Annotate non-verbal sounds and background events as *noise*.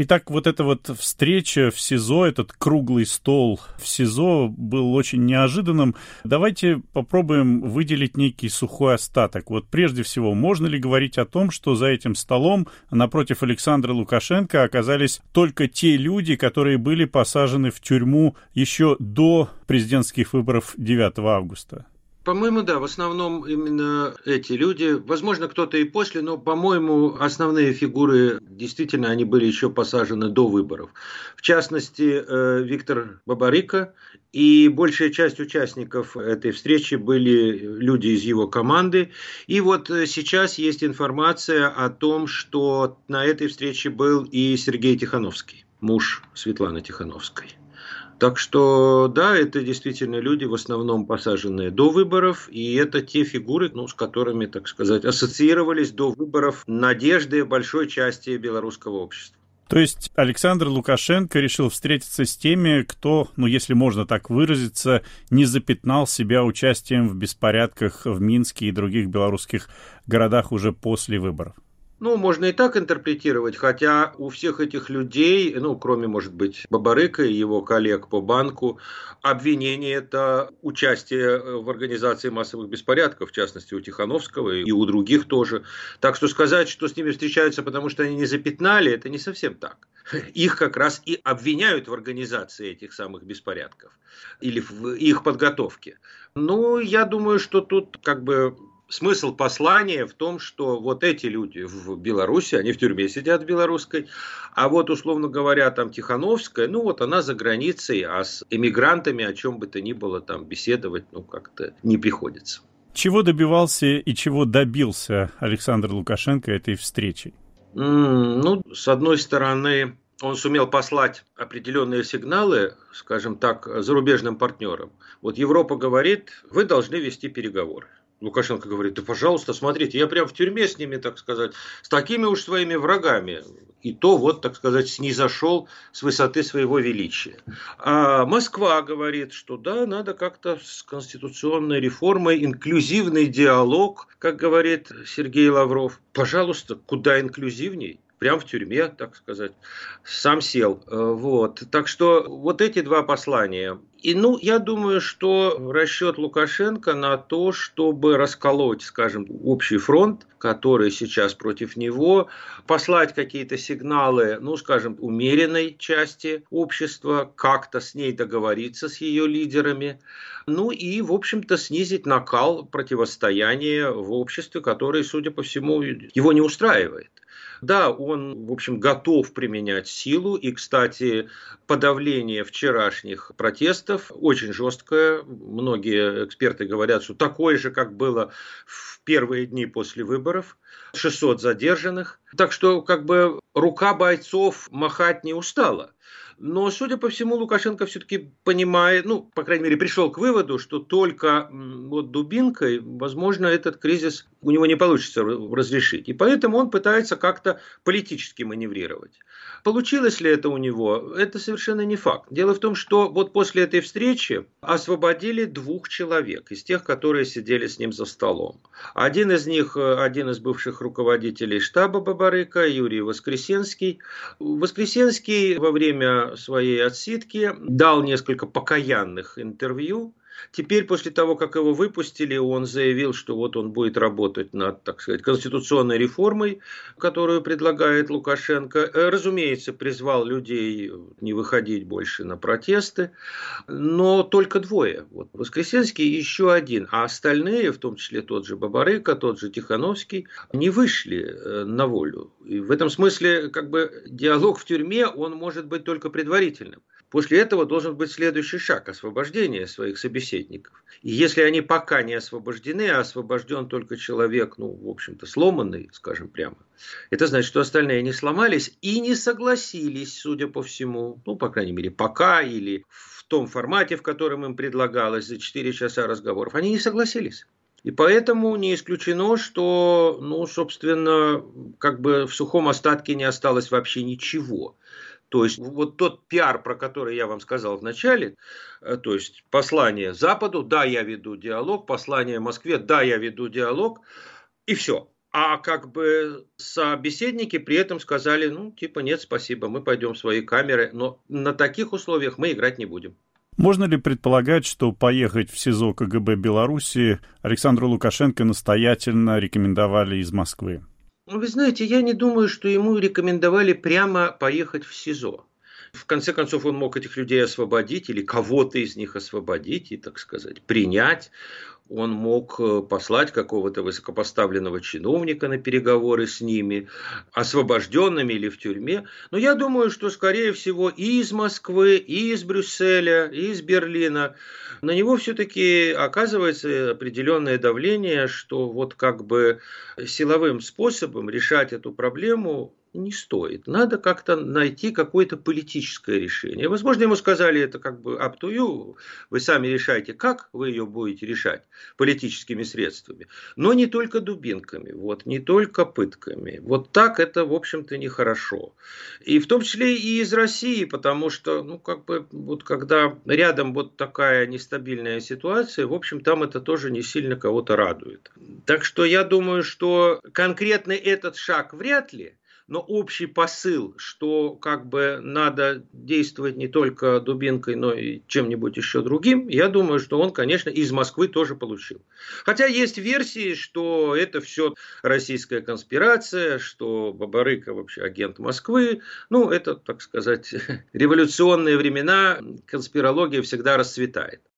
Итак, вот эта вот встреча в СИЗО, этот круглый стол в СИЗО был очень неожиданным. Давайте попробуем выделить некий сухой остаток. Вот прежде всего, можно ли говорить о том, что за этим столом напротив Александра Лукашенко оказались только те люди, которые были посажены в тюрьму еще до президентских выборов 9 августа? По-моему, да, в основном именно эти люди. Возможно, кто-то и после, но, по-моему, основные фигуры действительно они были еще посажены до выборов. В частности, э, Виктор Бабарика и большая часть участников этой встречи были люди из его команды. И вот э, сейчас есть информация о том, что на этой встрече был и Сергей Тихановский, муж Светланы Тихановской. Так что, да, это действительно люди, в основном посаженные до выборов, и это те фигуры, ну, с которыми, так сказать, ассоциировались до выборов надежды большой части белорусского общества. То есть Александр Лукашенко решил встретиться с теми, кто, ну если можно так выразиться, не запятнал себя участием в беспорядках в Минске и других белорусских городах уже после выборов. Ну, можно и так интерпретировать, хотя у всех этих людей, ну, кроме, может быть, Бабарыка и его коллег по банку, обвинение это участие в организации массовых беспорядков, в частности, у Тихановского и у других тоже. Так что сказать, что с ними встречаются, потому что они не запятнали, это не совсем так. Их как раз и обвиняют в организации этих самых беспорядков или в их подготовке. Ну, я думаю, что тут как бы смысл послания в том, что вот эти люди в Беларуси, они в тюрьме сидят в белорусской, а вот, условно говоря, там Тихановская, ну вот она за границей, а с эмигрантами о чем бы то ни было там беседовать, ну как-то не приходится. Чего добивался и чего добился Александр Лукашенко этой встречей? Mm, ну, с одной стороны, он сумел послать определенные сигналы, скажем так, зарубежным партнерам. Вот Европа говорит, вы должны вести переговоры. Лукашенко говорит, да пожалуйста, смотрите, я прям в тюрьме с ними, так сказать, с такими уж своими врагами. И то вот, так сказать, снизошел с высоты своего величия. А Москва говорит, что да, надо как-то с конституционной реформой, инклюзивный диалог, как говорит Сергей Лавров. Пожалуйста, куда инклюзивней? Прям в тюрьме, так сказать, сам сел. Э, вот. Так что вот эти два послания. И, ну, я думаю, что расчет Лукашенко на то, чтобы расколоть, скажем, общий фронт, который сейчас против него, послать какие-то сигналы, ну, скажем, умеренной части общества, как-то с ней договориться, с ее лидерами, ну и, в общем-то, снизить накал противостояния в обществе, который, судя по всему, его не устраивает. Да, он, в общем, готов применять силу. И, кстати, подавление вчерашних протестов очень жесткое. Многие эксперты говорят, что такое же, как было в первые дни после выборов. 600 задержанных. Так что, как бы, рука бойцов махать не устала. Но, судя по всему, Лукашенко все-таки понимает, ну, по крайней мере, пришел к выводу, что только вот дубинкой, возможно, этот кризис у него не получится разрешить. И поэтому он пытается как-то политически маневрировать. Получилось ли это у него? Это совершенно не факт. Дело в том, что вот после этой встречи освободили двух человек из тех, которые сидели с ним за столом. Один из них, э, один из бывших руководителей штаба Бабарыка, Юрий Воскресенский. Воскресенский во время своей отсидки дал несколько покаянных интервью, Теперь, после того, как его выпустили, он заявил, что вот он будет работать над, так сказать, конституционной реформой, которую предлагает Лукашенко. Э, разумеется, призвал людей не выходить больше на протесты, но только двое. Вот Воскресенский еще один. А остальные, в том числе тот же Бабарыка, тот же Тихановский, не вышли э, на волю. И в этом смысле, как бы, диалог в тюрьме, он может быть только предварительным. После этого должен быть следующий шаг – освобождение своих собеседников. И если они пока не освобождены, а освобожден только человек, ну, в общем-то, сломанный, скажем прямо, это значит, что остальные не сломались и не согласились, судя по всему, ну, по крайней мере, пока или в том формате, в котором им предлагалось за 4 часа разговоров, они не согласились. И поэтому не исключено, что, ну, собственно, как бы в сухом остатке не осталось вообще ничего. То есть вот тот пиар, про который я вам сказал в начале, э, то есть послание Западу, да, я веду диалог, послание Москве, да, я веду диалог, и все. а как бы собеседники при этом сказали, ну, типа, нет, спасибо, мы пойдем в свои камеры, но на таких условиях мы играть не будем. Можно ли предполагать, что поехать в СИЗО КГБ Беларуси Александру Лукашенко настоятельно рекомендовали из Москвы? Вы знаете, я не думаю, что ему рекомендовали прямо поехать в СИЗО. В конце концов, он мог этих людей освободить или кого-то из них освободить и, так сказать, принять он мог э, послать какого-то высокопоставленного чиновника на переговоры с ними, освобожденными или в тюрьме. Но я думаю, что, скорее всего, и из Москвы, и из Брюсселя, и из Берлина на него все-таки оказывается определенное давление, что вот как бы силовым способом решать эту проблему не стоит. Надо как-то найти какое-то политическое решение. Возможно, ему сказали это как бы up to you. Вы сами решайте, как вы ее будете решать политическими средствами. Но не только дубинками, вот, не только пытками. Вот так это, в общем-то, нехорошо. И в том числе и из России, потому что, ну, как бы, вот когда рядом вот такая нестабильная ситуация, в общем, там это тоже не сильно кого-то радует. Так что я думаю, что конкретно этот шаг вряд ли, но общий посыл, что как бы надо действовать не только дубинкой, но и чем-нибудь еще другим, я думаю, что он, конечно, из Москвы тоже получил. Хотя есть версии, что это все российская конспирация, что Бабарыка вообще агент Москвы. Ну, это, так сказать, *laughs* революционные времена, конспирология всегда расцветает.